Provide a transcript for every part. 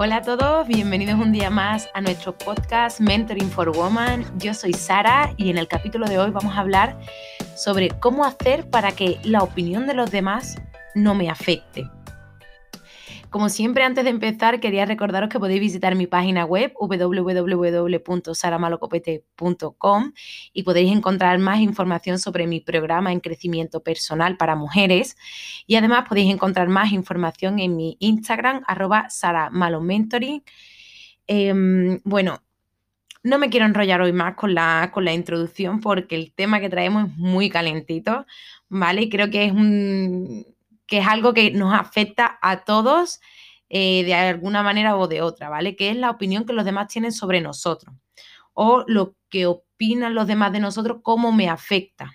Hola a todos, bienvenidos un día más a nuestro podcast Mentoring for Woman. Yo soy Sara y en el capítulo de hoy vamos a hablar sobre cómo hacer para que la opinión de los demás no me afecte. Como siempre, antes de empezar, quería recordaros que podéis visitar mi página web www.saramalocopete.com y podéis encontrar más información sobre mi programa en crecimiento personal para mujeres. Y además podéis encontrar más información en mi Instagram, arroba saramalomentoring. Em, bueno, no me quiero enrollar hoy más con la, con la introducción porque el tema que traemos es muy calentito, ¿vale? Y creo que es un que es algo que nos afecta a todos eh, de alguna manera o de otra, ¿vale? Que es la opinión que los demás tienen sobre nosotros o lo que opinan los demás de nosotros, cómo me afecta.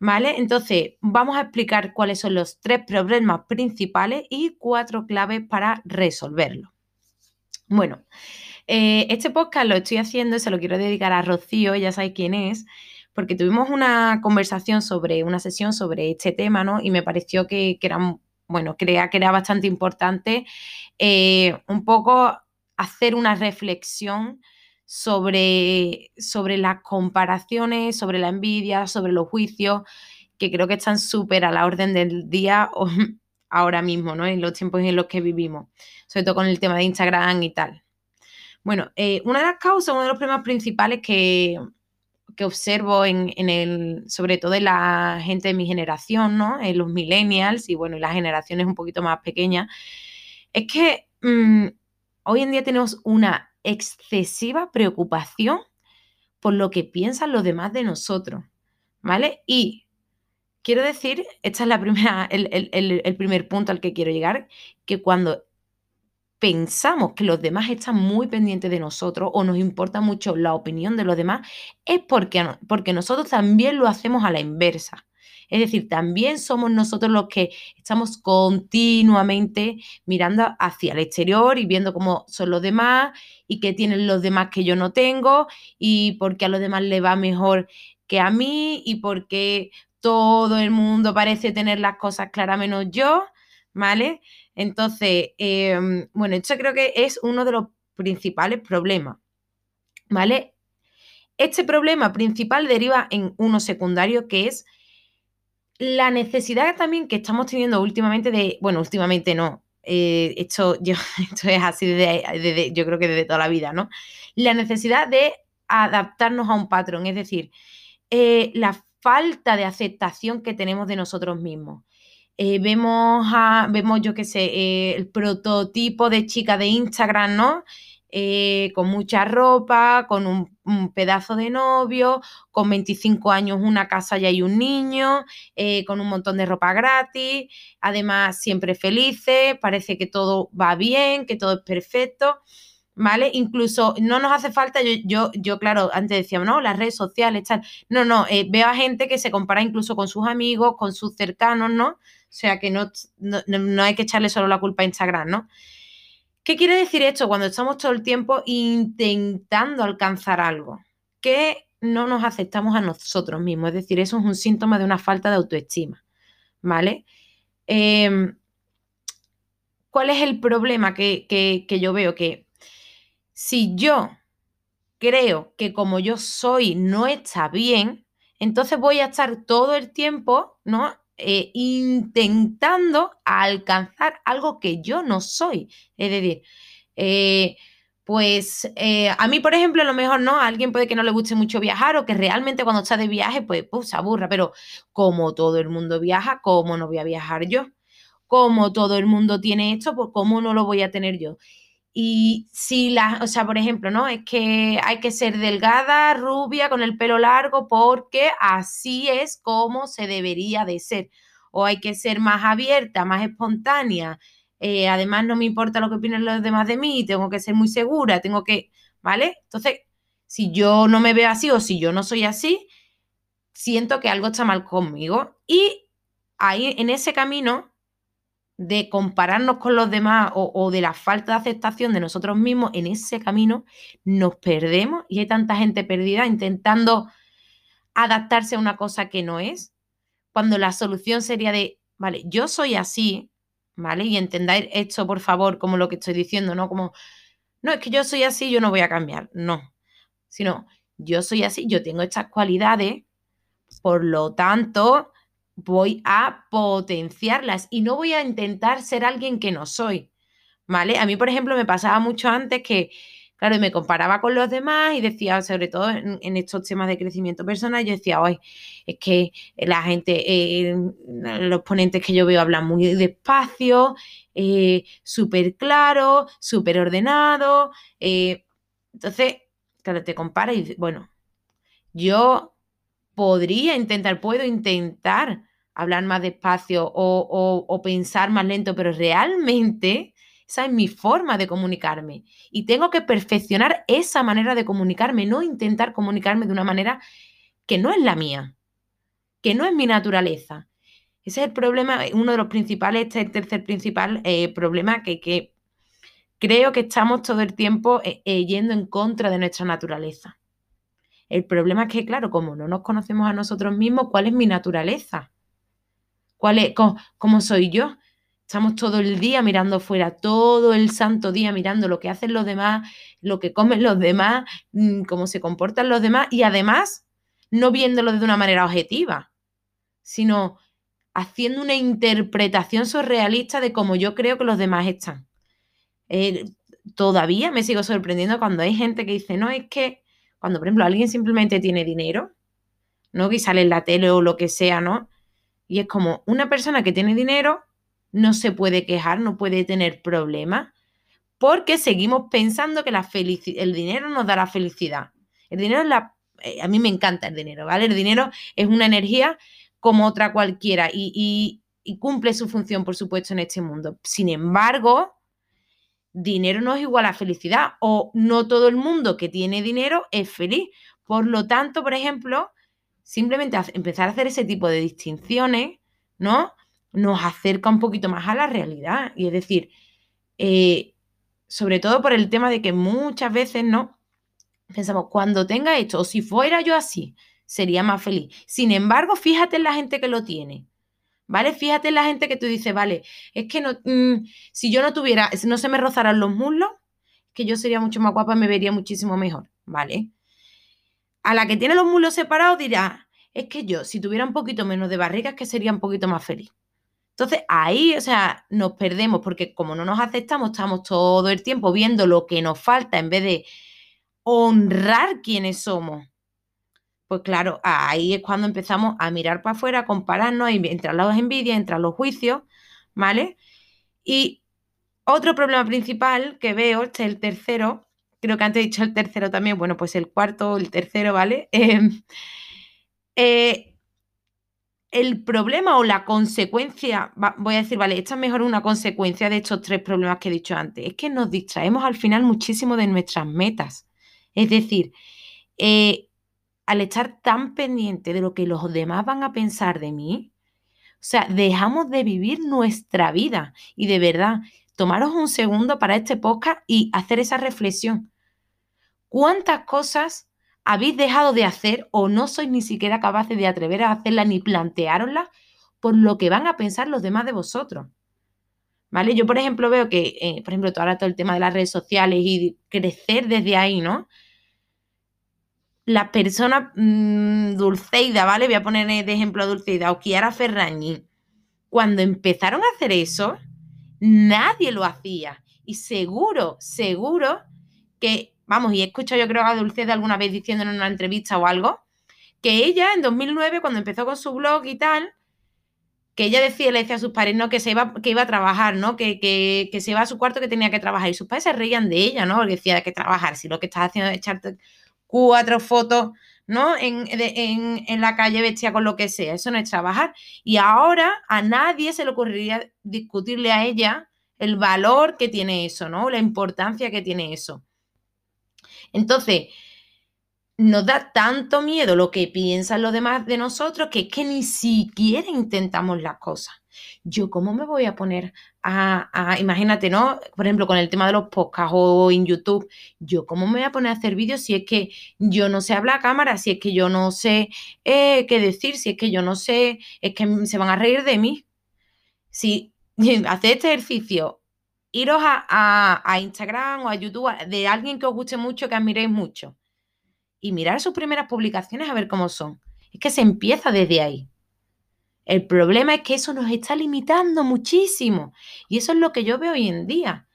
¿Vale? Entonces, vamos a explicar cuáles son los tres problemas principales y cuatro claves para resolverlo. Bueno, eh, este podcast lo estoy haciendo, se lo quiero dedicar a Rocío, ya sabéis quién es, porque tuvimos una conversación sobre, una sesión sobre este tema, ¿no? Y me pareció que, era, bueno, crea que era bastante importante eh, un poco hacer una reflexión sobre, sobre las comparaciones, sobre la envidia, sobre los juicios, que creo que están súper a la orden del día ahora mismo, ¿no? En los tiempos en los que vivimos, sobre todo con el tema de Instagram y tal. Bueno, eh, una de las causas, uno de los problemas principales que, que observo en, el, sobre todo en la gente de mi generación, ¿no? En los millennials y bueno, y las generaciones un poquito más pequeñas, es que mm, hoy en día tenemos una excesiva preocupación por lo que piensan los demás de nosotros, ¿vale? Y quiero decir, esta es la primera, el, el primer punto al que quiero llegar, que cuando pensamos que los demás están muy pendientes de nosotros o nos importa mucho la opinión de los demás, es porque, porque nosotros también lo hacemos a la inversa. Es decir, también somos nosotros los que estamos continuamente mirando hacia el exterior y viendo cómo son los demás y qué tienen los demás que yo no tengo y por qué a los demás le va mejor que a mí y por qué todo el mundo parece tener las cosas claras menos yo, ¿vale? Entonces, em, bueno, esto creo que es uno de los principales problemas, ¿vale? Este problema principal deriva en uno secundario que es la necesidad también que estamos teniendo últimamente de, bueno, últimamente no, eh, esto, yo, esto es así desde, yo creo que desde toda la vida, ¿no? La necesidad de adaptarnos a un patrón, es decir, eh, la falta de aceptación que tenemos de nosotros mismos. Eh, vemos, a, vemos, yo qué sé, eh, el prototipo de chica de Instagram, ¿no? Eh, con mucha ropa, con un, pedazo de novio, con 25 años, una casa y hay un niño, con un montón de ropa gratis, además siempre felices, parece que todo va bien, que todo es perfecto. ¿Vale? Incluso no nos hace falta, yo, yo, yo claro, antes decíamos, no, las redes sociales, tal. No, no, veo a gente que se compara incluso con sus amigos, con sus cercanos, ¿no? O sea que no, no, hay que echarle solo la culpa a Instagram, ¿no? ¿Qué quiere decir esto? Cuando estamos todo el tiempo intentando alcanzar algo, que no nos aceptamos a nosotros mismos. Es decir, eso es un síntoma de una falta de autoestima, ¿vale? Em, ¿Cuál es el problema que, que yo veo? Que si yo creo que como yo soy no está bien, entonces voy a estar todo el tiempo, ¿no? Eh, intentando alcanzar algo que yo no soy. Es decir, eh, pues eh, a mí, por ejemplo, a lo mejor no, a alguien puede que no le guste mucho viajar o que realmente cuando está de viaje, pues, pues se aburra, pero como todo el mundo viaja, ¿cómo no voy a viajar yo? Como todo el mundo tiene esto, pues ¿cómo no lo voy a tener yo? Y si la, o sea, por ejemplo, ¿no? Es que hay que ser delgada, rubia, con el pelo largo, porque así es como se debería de ser. O hay que ser más abierta, más espontánea. Eh, además, no me importa lo que opinen los demás de mí, tengo que ser muy segura, tengo que, ¿vale? Entonces, si yo no me veo así o si yo no soy así, siento que algo está mal conmigo. Y ahí, en ese camino, de compararnos con los demás o, de la falta de aceptación de nosotros mismos, en ese camino nos perdemos y hay tanta gente perdida intentando adaptarse a una cosa que no es, cuando la solución sería de, vale, yo soy así, ¿vale? Y entendáis esto, por favor, como lo que estoy diciendo, ¿no? Como, no, es que yo soy así, yo no voy a cambiar, no, sino, yo soy así, yo tengo estas cualidades, por lo tanto, voy a potenciarlas y no voy a intentar ser alguien que no soy, ¿vale? A mí, por ejemplo, me pasaba mucho antes que Claro, me comparaba con los demás y decía, sobre todo en, estos temas de crecimiento personal, yo decía, hoy es que la gente, eh, los ponentes que yo veo hablan muy despacio, eh, súper claro, súper ordenado. Eh, entonces, claro, te compara y bueno, yo podría intentar, puedo intentar hablar más despacio o pensar más lento, pero realmente esa es mi forma de comunicarme. Y tengo que perfeccionar esa manera de comunicarme, no intentar comunicarme de una manera que no es la mía, que no es mi naturaleza. Ese es el problema, uno de los principales, este es el tercer principal eh, problema que, creo que estamos todo el tiempo eh, eh, yendo en contra de nuestra naturaleza. El problema es que, claro, como no nos conocemos a nosotros mismos, ¿cuál es mi naturaleza? ¿Cuál es, cómo soy yo? Estamos todo el día mirando fuera, todo el santo día mirando lo que hacen los demás, lo que comen los demás, mm, cómo se comportan los demás y además no viéndolo de una manera objetiva, sino haciendo una interpretación surrealista de cómo yo creo que los demás están. Eh, todavía me sigo sorprendiendo cuando hay gente que dice, no, es que cuando, por ejemplo, alguien simplemente tiene dinero, ¿no? Que sale en la tele o lo que sea, ¿no? Y es como una persona que tiene dinero no se puede quejar, no puede tener problemas, porque seguimos pensando que la el dinero nos dará felicidad. El dinero es la... Eh, a mí me encanta el dinero, ¿vale? El dinero es una energía como otra cualquiera y cumple su función, por supuesto, en este mundo. Sin embargo, dinero no es igual a felicidad o no todo el mundo que tiene dinero es feliz. Por lo tanto, por ejemplo, simplemente empezar a hacer ese tipo de distinciones, ¿no? nos acerca un poquito más a la realidad. Y es decir, eh, sobre todo por el tema de que muchas veces, ¿no? Pensamos, cuando tenga esto, o si fuera yo así, sería más feliz. Sin embargo, fíjate en la gente que lo tiene. ¿Vale? Fíjate en la gente que tú dices, vale, es que no, mm, si yo no tuviera, si no se me rozaran los muslos, que yo sería mucho más guapa, me vería muchísimo mejor, ¿vale? A la que tiene los muslos separados dirá, es que yo, si tuviera un poquito menos de barriga, es que sería un poquito más feliz. Entonces ahí, o sea, nos perdemos porque como no nos aceptamos, estamos todo el tiempo viendo lo que nos falta en vez de honrar quiénes somos. Pues claro, ahí es cuando empezamos a mirar para afuera, a compararnos, entre las envidias, entre los juicios, ¿vale? Y otro problema principal que veo, este es el tercero, creo que antes he dicho el tercero también, bueno, pues el cuarto, el tercero, ¿vale? Em, eh, el problema o la consecuencia, voy a decir, vale, esta es mejor una consecuencia de estos tres problemas que he dicho antes, es que nos distraemos al final muchísimo de nuestras metas. Es decir, eh, al estar tan pendiente de lo que los demás van a pensar de mí, o sea, dejamos de vivir nuestra vida. Y de verdad, tomaros un segundo para este podcast y hacer esa reflexión. ¿Cuántas cosas habéis dejado de hacer o no sois ni siquiera capaces de atrever a hacerla ni plantearosla por lo que van a pensar los demás de vosotros. ¿Vale? Yo, por ejemplo, veo que, eh, por ejemplo, ahora todo el tema de las redes sociales y crecer desde ahí, ¿no? La persona mm, Dulceida, ¿vale? Voy a poner de ejemplo a Dulceida o Kiara Ferrañi. Cuando empezaron a hacer eso, nadie lo hacía. Y seguro, seguro que vamos, y he escuchado yo creo a Dulce de alguna vez diciendo en una entrevista o algo, que ella en 2009, cuando empezó con su blog y tal, que ella decía, le decía a sus padres, ¿no? Que se iba, que iba a trabajar, ¿no? Que, que, se iba a su cuarto que tenía que trabajar. Y sus padres se reían de ella, ¿no? Porque decía que trabajar, si lo que estás haciendo es echarte cuatro fotos, ¿no? En, en, en, la calle vestida con lo que sea. Eso no es trabajar. Y ahora a nadie se le ocurriría discutirle a ella el valor que tiene eso, ¿no? La importancia que tiene eso. Entonces, nos da tanto miedo lo que piensan los demás de nosotros que es que ni siquiera intentamos las cosas. Yo, ¿cómo me voy a poner a, imagínate, ¿no? Por ejemplo, con el tema de los podcasts o en YouTube, yo, ¿cómo me voy a poner a hacer vídeos si es que yo no sé hablar a cámara, si es que yo no sé eh, qué decir, si es que yo no sé, es que se van a reír de mí? Si hacer este ejercicio, iros a, a, Instagram o a YouTube de alguien que os guste mucho, que admiréis mucho, y mirar sus primeras publicaciones a ver cómo son. Es que se empieza desde ahí. El problema es que eso nos está limitando muchísimo. Y eso es lo que yo veo hoy en día.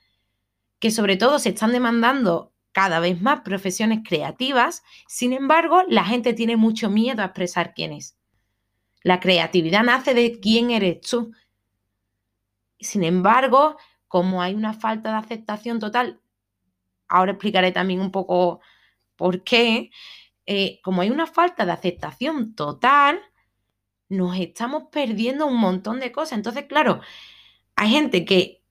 Que sobre todo se están demandando cada vez más profesiones creativas. Sin embargo, la gente tiene mucho miedo a expresar quién es. La creatividad nace de quién eres tú. Sin embargo, como hay una falta de aceptación total, ahora explicaré también un poco por qué, eh, como hay una falta de aceptación total, nos estamos perdiendo un montón de cosas. Entonces, claro, hay gente que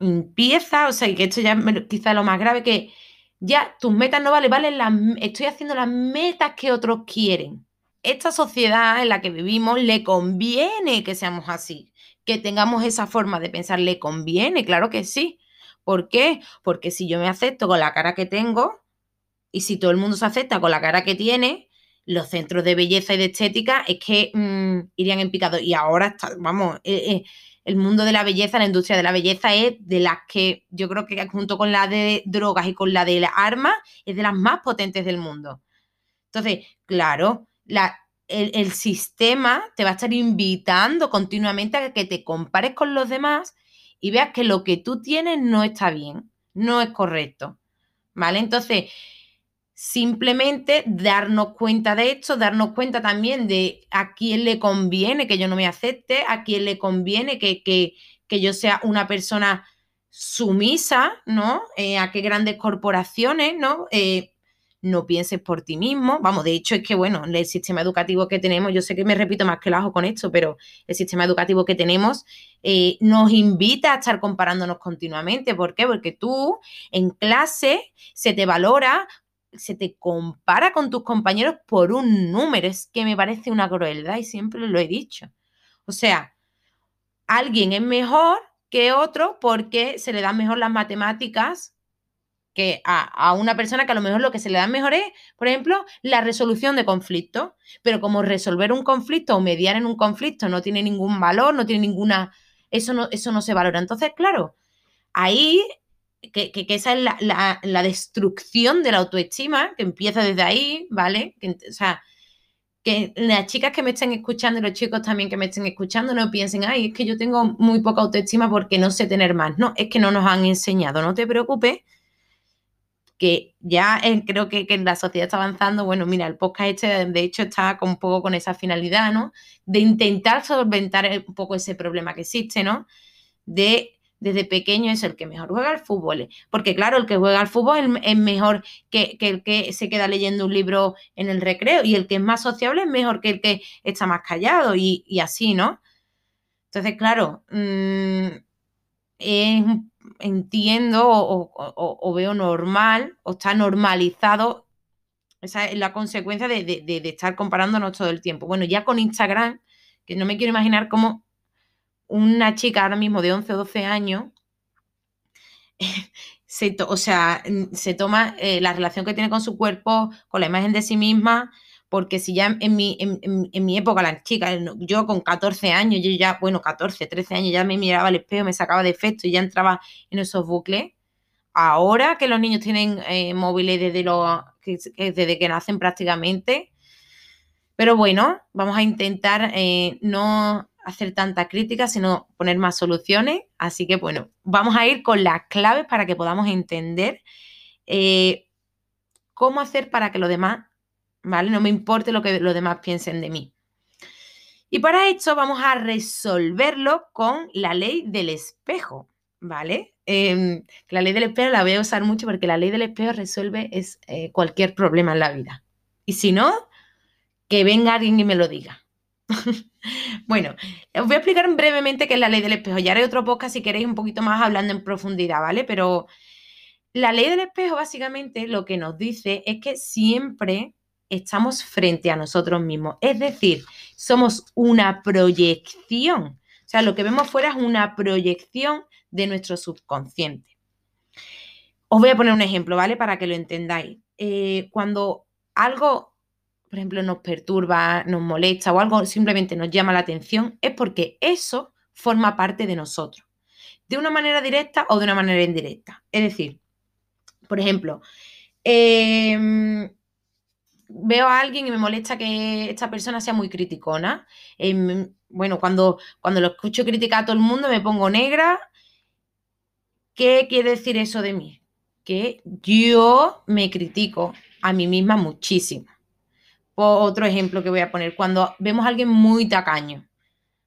empieza, o sea, y que esto ya es quizá lo más grave, que ya tus metas no valen, valen las, estoy haciendo las metas que otros quieren. Esta sociedad en la que vivimos le conviene que seamos así que tengamos esa forma de pensar, ¿le conviene? Claro que sí. ¿Por qué? Porque si yo me acepto con la cara que tengo y si todo el mundo se acepta con la cara que tiene, los centros de belleza y de estética es que mm, irían en picado. Y ahora, está, vamos, eh, eh, el mundo de la belleza, la industria de la belleza es de las que yo creo que junto con la de drogas y con la de las armas, es de las más potentes del mundo. Entonces, claro, la, el, sistema te va a estar invitando continuamente a que te compares con los demás y veas que lo que tú tienes no está bien, no es correcto. ¿Vale? Entonces, simplemente darnos cuenta de esto, darnos cuenta también de a quién le conviene que yo no me acepte, a quién le conviene que, que, yo sea una persona sumisa, ¿no? Eh, a qué grandes corporaciones, ¿no? Eh, no pienses por ti mismo. Vamos, de hecho es que, bueno, el sistema educativo que tenemos, yo sé que me repito más que el ajo con esto, pero el sistema educativo que tenemos eh, nos invita a estar comparándonos continuamente. ¿Por qué? Porque tú en clase se te valora, se te compara con tus compañeros por un número. Es que me parece una crueldad y siempre lo he dicho. O sea, alguien es mejor que otro porque se le dan mejor las matemáticas que a, una persona que a lo mejor lo que se le da mejor es, por ejemplo, la resolución de conflictos. Pero como resolver un conflicto o mediar en un conflicto no tiene ningún valor, no tiene ninguna. Eso no, eso no se valora. Entonces, claro, ahí, que, esa es la, destrucción de la autoestima, que empieza desde ahí, ¿vale? o sea, que las chicas que me estén escuchando y los chicos también que me estén escuchando no piensen, ay, es que yo tengo muy poca autoestima porque no sé tener más. No, es que no nos han enseñado, no te preocupes que ya creo que, en la sociedad está avanzando. Bueno, mira, el podcast este de hecho está un poco con esa finalidad, ¿no? De intentar solventar un poco ese problema que existe, ¿no? De desde pequeño es el que mejor juega al fútbol. Porque claro, el que juega al fútbol es, mejor que, el que se queda leyendo un libro en el recreo y el que es más sociable es mejor que el que está más callado y, así, ¿no? Entonces, claro, es entiendo o, veo normal o está normalizado. Esa es la consecuencia de, estar comparándonos todo el tiempo. Bueno, ya con Instagram, que no me quiero imaginar cómo una chica ahora mismo de 11 o 12 años, se o sea, se toma eh, la relación que tiene con su cuerpo, con la imagen de sí misma, porque si ya en mi, en, mi época, las chicas, yo con 14 años, yo ya, bueno, 14, 13 años, ya me miraba al espejo, me sacaba de efecto y ya entraba en esos bucles. Ahora que los niños tienen eh, móviles desde, los, que, desde que nacen prácticamente, pero bueno, vamos a intentar eh, no hacer tanta crítica, sino poner más soluciones. Así que bueno, vamos a ir con las claves para que podamos entender eh, cómo hacer para que los demás ¿vale? No me importe lo que los demás piensen de mí. Y para esto vamos a resolverlo con la ley del espejo, ¿vale? Em, la ley del espejo la voy a usar mucho porque la ley del espejo resuelve es, eh, cualquier problema en la vida. Y si no, que venga alguien y me lo diga. bueno, os voy a explicar brevemente qué es la ley del espejo. Ya haré otro podcast si queréis un poquito más hablando en profundidad, ¿vale? Pero la ley del espejo básicamente lo que nos dice es que siempre estamos frente a nosotros mismos. Es decir, somos una proyección. O sea, lo que vemos fuera es una proyección de nuestro subconsciente. Os voy a poner un ejemplo, ¿vale? Para que lo entendáis. Eh, cuando algo, por ejemplo, nos perturba, nos molesta o algo simplemente nos llama la atención, es porque eso forma parte de nosotros, de una manera directa o de una manera indirecta. Es decir, por ejemplo, em, veo a alguien y me molesta que esta persona sea muy criticona. Em, bueno, cuando, cuando lo escucho criticar a todo el mundo me pongo negra. ¿Qué quiere decir eso de mí? Que yo me critico a mí misma muchísimo. Otro ejemplo que voy a poner, cuando vemos a alguien muy tacaño,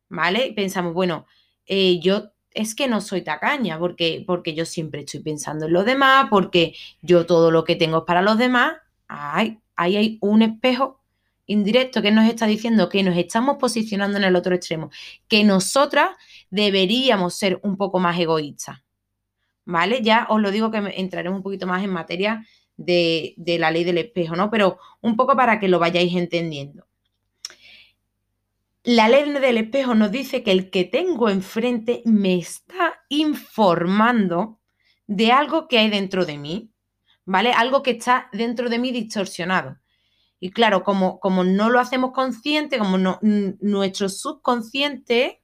¿vale? Pensamos, bueno, eh, yo es que no soy tacaña, porque, porque yo siempre estoy pensando en los demás, porque yo todo lo que tengo es para los demás. Ay, ahí hay un espejo indirecto que nos está diciendo que nos estamos posicionando en el otro extremo, que nosotras deberíamos ser un poco más egoístas. ¿Vale? Ya os lo digo que entraremos un poquito más en materia de, de la ley del espejo, ¿no? Pero un poco para que lo vayáis entendiendo. La ley del espejo nos dice que el que tengo enfrente me está informando de algo que hay dentro de mí, ¿vale? Algo que está dentro de mí distorsionado. Y claro, como, como no lo hacemos consciente, como no, nuestro subconsciente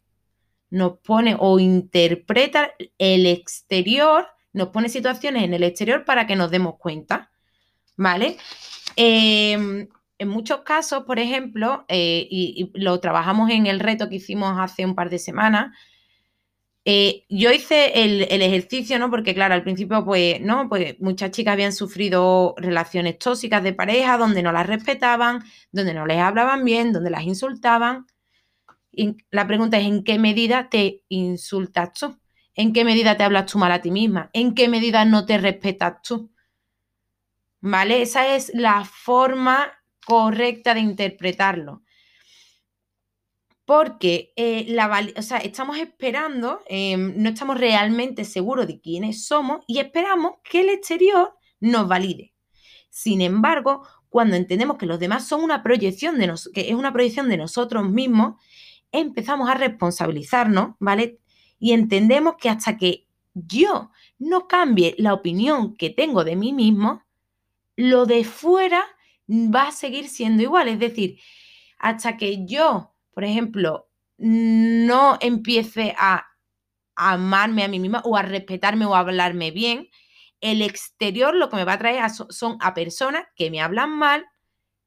nos pone o interpreta el exterior, nos pone situaciones en el exterior para que nos demos cuenta, ¿vale? Em, en muchos casos, por ejemplo, eh, y, lo trabajamos en el reto que hicimos hace un par de semanas, eh, yo hice el, ejercicio, ¿no? Porque, claro, al principio, pues, ¿no? Pues muchas chicas habían sufrido relaciones tóxicas de pareja donde no las respetaban, donde no les hablaban bien, donde las insultaban. Y la pregunta es: ¿en qué medida te insultas tú? ¿En qué medida te hablas tú mal a ti misma? ¿En qué medida no te respetas tú? ¿Vale? Esa es la forma correcta de interpretarlo porque eh, la, estamos esperando, em, no estamos realmente seguros de quiénes somos y esperamos que el exterior nos valide. Sin embargo, cuando entendemos que los demás son una proyección de nos, que es una proyección de nosotros mismos, empezamos a responsabilizarnos, ¿vale? Y entendemos que hasta que yo no cambie la opinión que tengo de mí mismo, lo de fuera va a seguir siendo igual. Es decir, hasta que yo por ejemplo, no empiece a amarme a mí misma o a respetarme o a hablarme bien, el exterior lo que me va a traer son a personas que me hablan mal,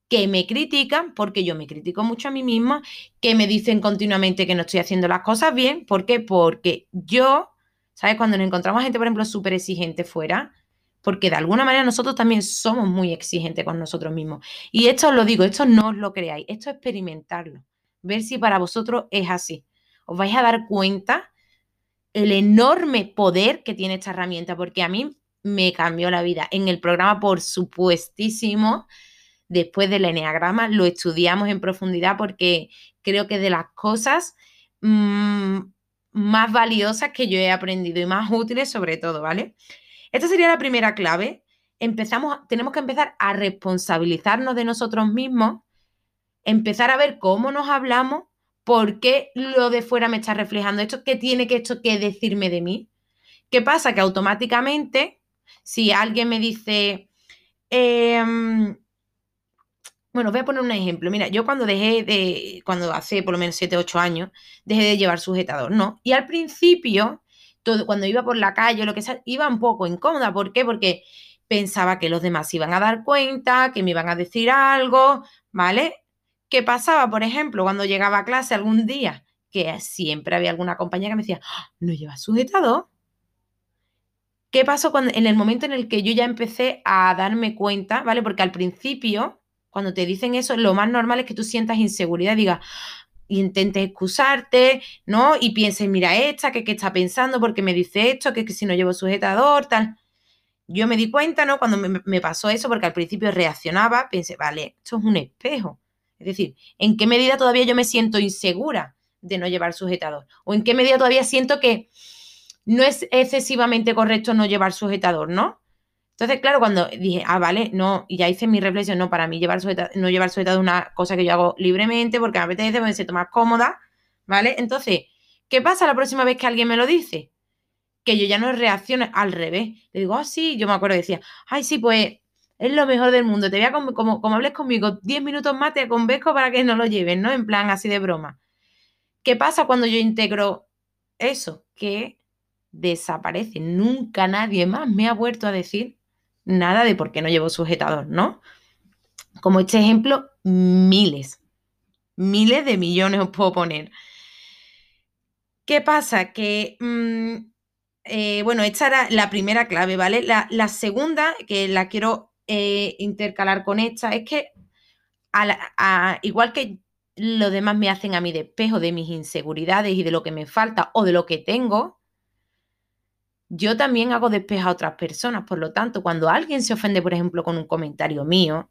que me critican, porque yo me critico mucho a mí misma, que me dicen continuamente que no estoy haciendo las cosas bien. ¿Por qué? Porque yo, ¿sabes? Cuando nos encontramos gente, por ejemplo, súper exigente fuera, porque de alguna manera nosotros también somos muy exigentes con nosotros mismos. Y esto os lo digo, esto no os lo creáis, esto es experimentarlo ver si para vosotros es así. Os vais a dar cuenta el enorme poder que tiene esta herramienta, porque a mí me cambió la vida. En el programa, por supuestísimo, después del eneagrama, lo estudiamos en profundidad porque creo que de las cosas mm, más valiosas que yo he aprendido y más útiles sobre todo, ¿vale? Esta sería la primera clave. Empezamos, tenemos que empezar a responsabilizarnos de nosotros mismos empezar a ver cómo nos hablamos, por qué lo de fuera me está reflejando esto, qué tiene que esto que decirme de mí. ¿Qué pasa? Que automáticamente, si alguien me dice, em, bueno, voy a poner un ejemplo. Mira, yo cuando dejé de, cuando hace por lo menos 7, 8 años, dejé de llevar sujetador, ¿no? Y al principio, todo, cuando iba por la calle o lo que sea, iba un poco incómoda. ¿Por qué? Porque pensaba que los demás iban a dar cuenta, que me iban a decir algo, ¿vale? ¿Qué pasaba, por ejemplo, cuando llegaba a clase algún día? Que siempre había alguna compañera que me decía, ¡Ah! ¿no llevas sujetador? ¿Qué pasó cuando, en el momento en el que yo ya empecé a darme cuenta, ¿vale? Porque al principio, cuando te dicen eso, lo más normal es que tú sientas inseguridad digas, y intentes excusarte, ¿no? Y pienses, mira esta, que qué está pensando, porque me dice esto, que, que si no llevo sujetador, tal. Yo me di cuenta, ¿no? Cuando me pasó eso, porque al principio reaccionaba, pensé, vale, esto es un espejo. Es decir, ¿en qué medida todavía yo me siento insegura de no llevar sujetador? ¿O en qué medida todavía siento que no es excesivamente correcto no llevar sujetador, ¿no? Entonces, claro, cuando dije, ah, vale, no, y ya hice mi reflexión, no, para mí llevar sujetador, no llevar sujetador es una cosa que yo hago libremente porque me apetece, me siento más cómoda, ¿vale? Entonces, ¿qué pasa la próxima vez que alguien me lo dice? Que yo ya no reacciono al revés. Le digo, ah, sí, yo me acuerdo, decía, ay, sí, pues es lo mejor del mundo. Te voy a, como, como, hables conmigo 10 minutos más, te convenzco para que no lo lleves, ¿no? En plan así de broma. ¿Qué pasa cuando yo integro eso que desaparece. Nunca nadie más me ha vuelto a decir nada de por qué no llevo sujetador, ¿no? Como este ejemplo, miles, miles de millones os puedo poner. ¿Qué pasa? Que, mm, eh, bueno, esta era la primera clave, ¿vale? La, segunda, que la quiero eh, intercalar con esta, es que igual que los demás me hacen a mí de espejo de mis inseguridades y de lo que me falta o de lo que tengo, yo también hago despejo a otras personas. Por lo tanto, cuando alguien se ofende, por ejemplo, con un comentario mío,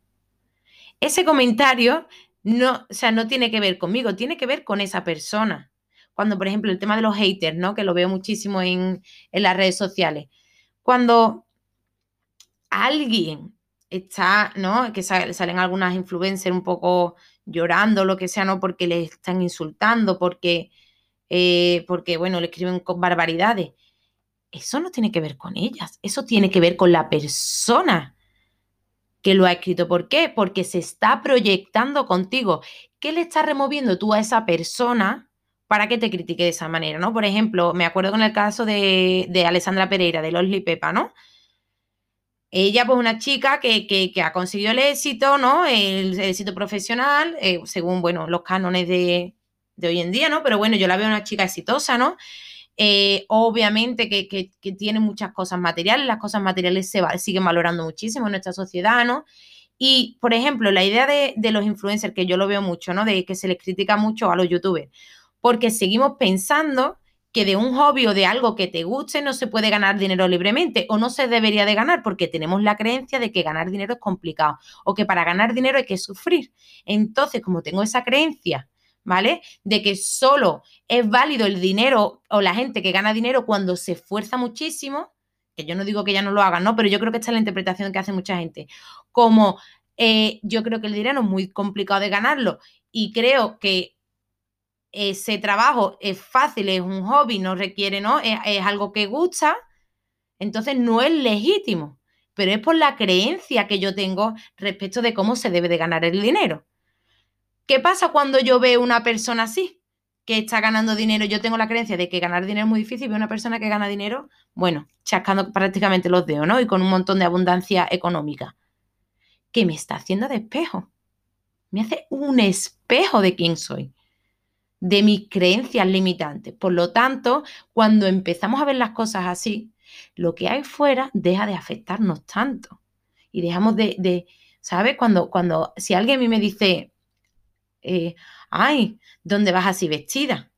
ese comentario no, o sea, no tiene que ver conmigo, tiene que ver con esa persona. Cuando, por ejemplo, el tema de los haters, ¿no? Que lo veo muchísimo en, en las redes sociales. Cuando alguien está, ¿no? Que salen algunas influencers un poco llorando, lo que sea, ¿no? Porque le están insultando, porque, eh, porque bueno, le escriben con barbaridades. Eso no tiene que ver con ellas, eso tiene que ver con la persona que lo ha escrito. ¿Por qué? Porque se está proyectando contigo. ¿Qué le estás removiendo tú a esa persona para que te critique de esa manera? ¿no? Por ejemplo, me acuerdo con el caso de, de Alessandra Pereira, de Losli Pepa, ¿no? Ella, pues, una chica que, ha conseguido el éxito, ¿no? El, éxito profesional, eh, según, bueno, los cánones de, hoy en día, ¿no? Pero bueno, yo la veo una chica exitosa, ¿no? Eh, obviamente que, tiene muchas cosas materiales, las cosas materiales se siguen valorando muchísimo en nuestra sociedad, ¿no? Y, por ejemplo, la idea de, de, los influencers, que yo lo veo mucho, ¿no? De que se les critica mucho a los youtubers, porque seguimos pensando que de un hobby o de algo que te guste no se puede ganar dinero libremente o no se debería de ganar porque tenemos la creencia de que ganar dinero es complicado o que para ganar dinero hay que sufrir. Entonces, como tengo esa creencia, ¿vale? De que solo es válido el dinero o la gente que gana dinero cuando se esfuerza muchísimo, que yo no digo que ya no lo hagan, ¿no? Pero yo creo que esta es la interpretación que hace mucha gente. Como eh, yo creo que el dinero es muy complicado de ganarlo y creo que ese trabajo es fácil, es un hobby, no requiere, ¿no? Es, algo que gusta, entonces no es legítimo, pero es por la creencia que yo tengo respecto de cómo se debe de ganar el dinero. ¿Qué pasa cuando yo veo una persona así, que está ganando dinero? Yo tengo la creencia de que ganar dinero es muy difícil, veo una persona que gana dinero, bueno, chascando prácticamente los dedos, ¿no? Y con un montón de abundancia económica. ¿Qué me está haciendo de espejo? Me hace un espejo de quién soy de mis creencias limitantes. Por lo tanto, cuando empezamos a ver las cosas así, lo que hay fuera deja de afectarnos tanto. Y dejamos de, de ¿sabes? Cuando, cuando, si alguien a mí me dice, eh, ay, ¿dónde vas así vestida?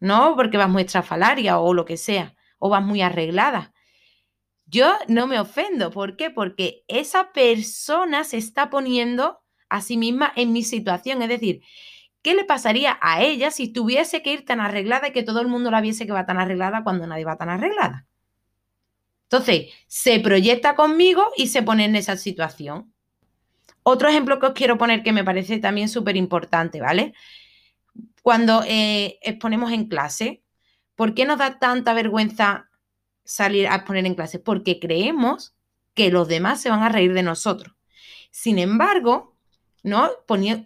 No, porque vas muy estrafalaria o lo que sea, o vas muy arreglada. Yo no me ofendo. ¿Por qué? Porque esa persona se está poniendo a sí misma en mi situación. Es decir, ¿Qué le pasaría a ella si tuviese que ir tan arreglada y que todo el mundo la viese que va tan arreglada cuando nadie va tan arreglada? Entonces, se proyecta conmigo y se pone en esa situación. Otro ejemplo que os quiero poner que me parece también súper importante, ¿vale? Cuando eh, exponemos en clase, ¿por qué nos da tanta vergüenza salir a exponer en clase? Porque creemos que los demás se van a reír de nosotros. Sin embargo, ¿no?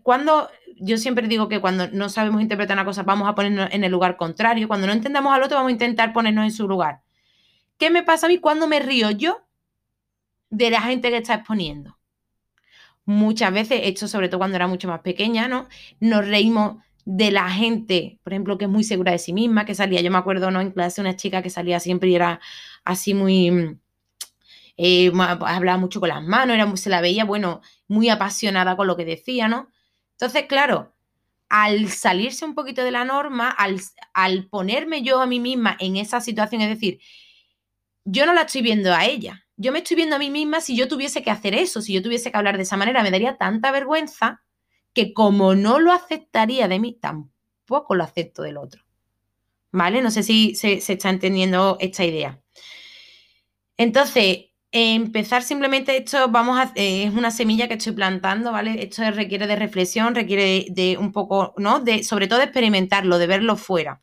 cuando yo siempre digo que cuando no sabemos interpretar una cosa, vamos a ponernos en el lugar contrario. Cuando no entendamos al otro, vamos a intentar ponernos en su lugar. ¿Qué me pasa a mí cuando me río yo de la gente que está exponiendo? Muchas veces, esto sobre todo cuando era mucho más pequeña, ¿no? Nos reímos de la gente, por ejemplo, que es muy segura de sí misma, que salía, yo me acuerdo, ¿no? En clase una chica que salía siempre y era así muy, eh, hablaba mucho con las manos, era, se la veía, bueno, muy apasionada con lo que decía, ¿no? Entonces, claro, al salirse un poquito de la norma, al, al ponerme yo a mí misma en esa situación, es decir, yo no la estoy viendo a ella, yo me estoy viendo a mí misma si yo tuviese que hacer eso, si yo tuviese que hablar de esa manera, me daría tanta vergüenza que como no lo aceptaría de mí, tampoco lo acepto del otro. ¿Vale? No sé si se, está entendiendo esta idea. Entonces, empezar simplemente esto, vamos a, eh, es una semilla que estoy plantando, ¿vale? Esto requiere de reflexión, requiere de, un poco, ¿no? De, sobre todo de experimentarlo, de verlo fuera.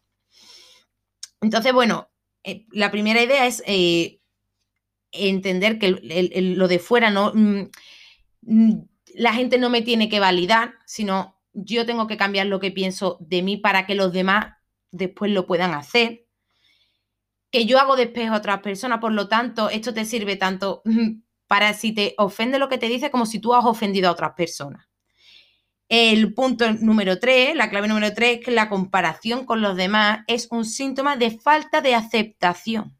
Entonces, bueno, eh, la primera idea es eh, entender que lo de fuera no, mm, mm, la gente no me tiene que validar, sino yo tengo que cambiar lo que pienso de mí para que los demás después lo puedan hacer, que yo hago de espejo a otras personas, por lo tanto, esto te sirve tanto para si te ofende lo que te dice como si tú has ofendido a otras personas. El punto número tres, la clave número tres, es que la comparación con los demás es un síntoma de falta de aceptación.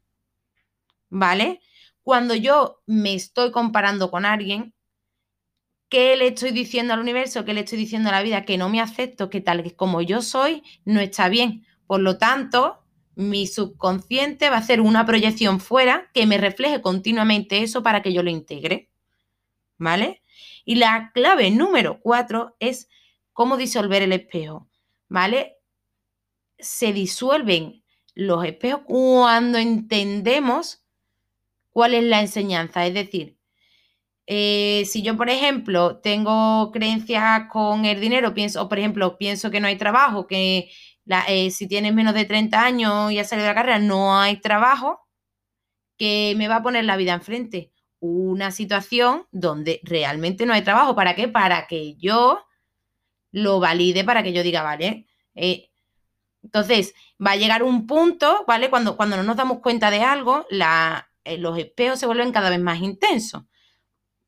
¿Vale? Cuando yo me estoy comparando con alguien, ¿qué le estoy diciendo al universo? ¿Qué le estoy diciendo a la vida? Que no me acepto, que tal como yo soy, no está bien. Por lo tanto, mi subconsciente va a hacer una proyección fuera que me refleje continuamente eso para que yo lo integre. ¿Vale? Y la clave número cuatro es cómo disolver el espejo, ¿vale? Se disuelven los espejos cuando entendemos cuál es la enseñanza. Es decir, eh, si yo, por ejemplo, tengo creencias con el dinero, pienso, o por ejemplo, pienso que no hay trabajo, que eh, si tienes menos de 30 años y has salido de la carrera, no hay trabajo, que me va a poner la vida enfrente una situación donde realmente no hay trabajo. ¿Para qué? Para que yo lo valide, para que yo diga, vale. Eh, entonces, va a llegar un punto, ¿vale? Cuando, cuando no nos damos cuenta de algo, eh, los espejos se vuelven cada vez más intensos.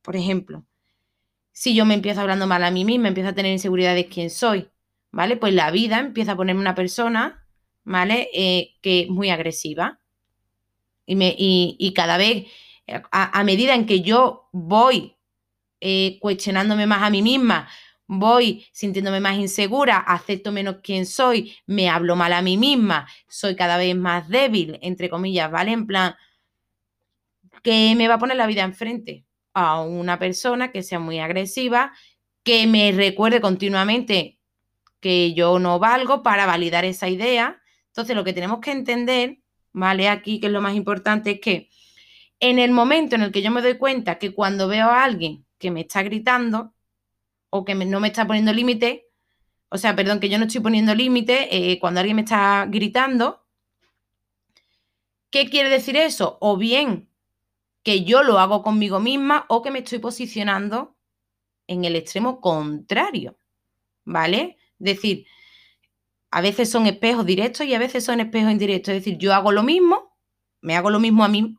Por ejemplo, si yo me empiezo hablando mal a mí misma, empiezo a tener inseguridad de quién soy, ¿vale? Pues la vida empieza a ponerme una persona, ¿vale? Eh, que es muy agresiva. Y, me, y cada vez a, medida en que yo voy eh, cuestionándome más a mí misma, voy sintiéndome más insegura, acepto menos quién soy, me hablo mal a mí misma, soy cada vez más débil, entre comillas, ¿vale? En plan, que me va a poner la vida enfrente a una persona que sea muy agresiva, que me recuerde continuamente que yo no valgo para validar esa idea. Entonces, lo que tenemos que entender, ¿vale? Aquí, que es lo más importante, es que en el momento en el que yo me doy cuenta que cuando veo a alguien que me está gritando o que no me está poniendo límite, o sea, perdón, que yo no estoy poniendo límite, eh, cuando alguien me está gritando, ¿qué quiere decir eso? O bien que yo lo hago conmigo misma o que me estoy posicionando en el extremo contrario, ¿vale? Es decir, a veces son espejos directos y a veces son espejos indirectos. Es decir, yo hago lo mismo, me hago lo mismo a mí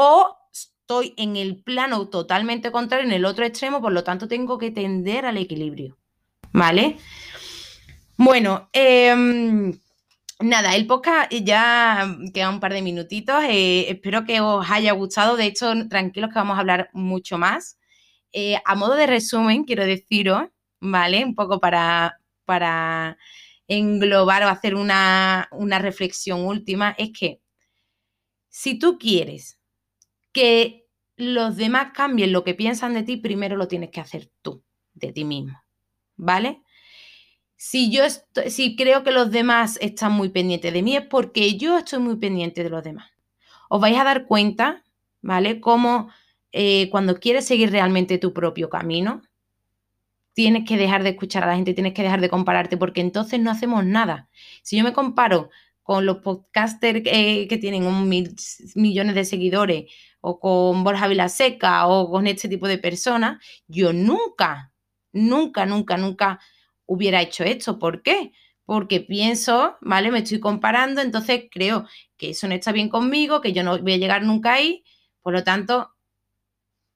o estoy en el plano totalmente contrario, en el otro extremo, por lo tanto tengo que tender al equilibrio. ¿Vale? Bueno, em, nada, el podcast ya queda un par de minutitos. Eh, espero que os haya gustado. De hecho, tranquilos que vamos a hablar mucho más. Eh, a modo de resumen, quiero deciros, ¿vale? Un poco para, para englobar o hacer una, una reflexión última, es que si tú quieres que los demás cambien lo que piensan de ti, primero lo tienes que hacer tú, de ti mismo. ¿Vale? Si yo estoy, si creo que los demás están muy pendientes de mí, es porque yo estoy muy pendiente de los demás. Os vais a dar cuenta, ¿vale? Cómo eh, cuando quieres seguir realmente tu propio camino, tienes que dejar de escuchar a la gente, tienes que dejar de compararte, porque entonces no hacemos nada. Si yo me comparo con los podcasters eh, que tienen un mil, millones de seguidores o con Borja Vilaseca o con este tipo de personas, yo nunca, nunca, nunca, nunca hubiera hecho esto. ¿Por qué? Porque pienso, ¿vale? Me estoy comparando, entonces creo que eso no está bien conmigo, que yo no voy a llegar nunca ahí. Por lo tanto,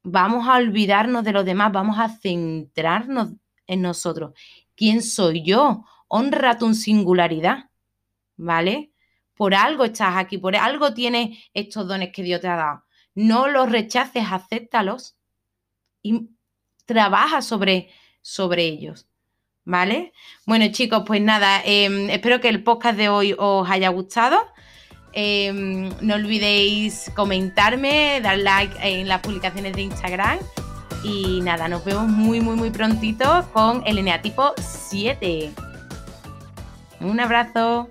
vamos a olvidarnos de los demás, vamos a centrarnos en nosotros. ¿Quién soy yo? Honra tu singularidad, ¿vale? Por algo estás aquí, por algo tienes estos dones que Dios te ha dado no los rechaces, acéptalos y trabaja sobre, sobre ellos. ¿Vale? Bueno, chicos, pues nada, em, espero que el podcast de hoy os haya gustado. Em, no olvidéis comentarme, dar like en las publicaciones de Instagram. Y nada, nos vemos muy, muy, muy prontito con el eneatipo 7. Un abrazo.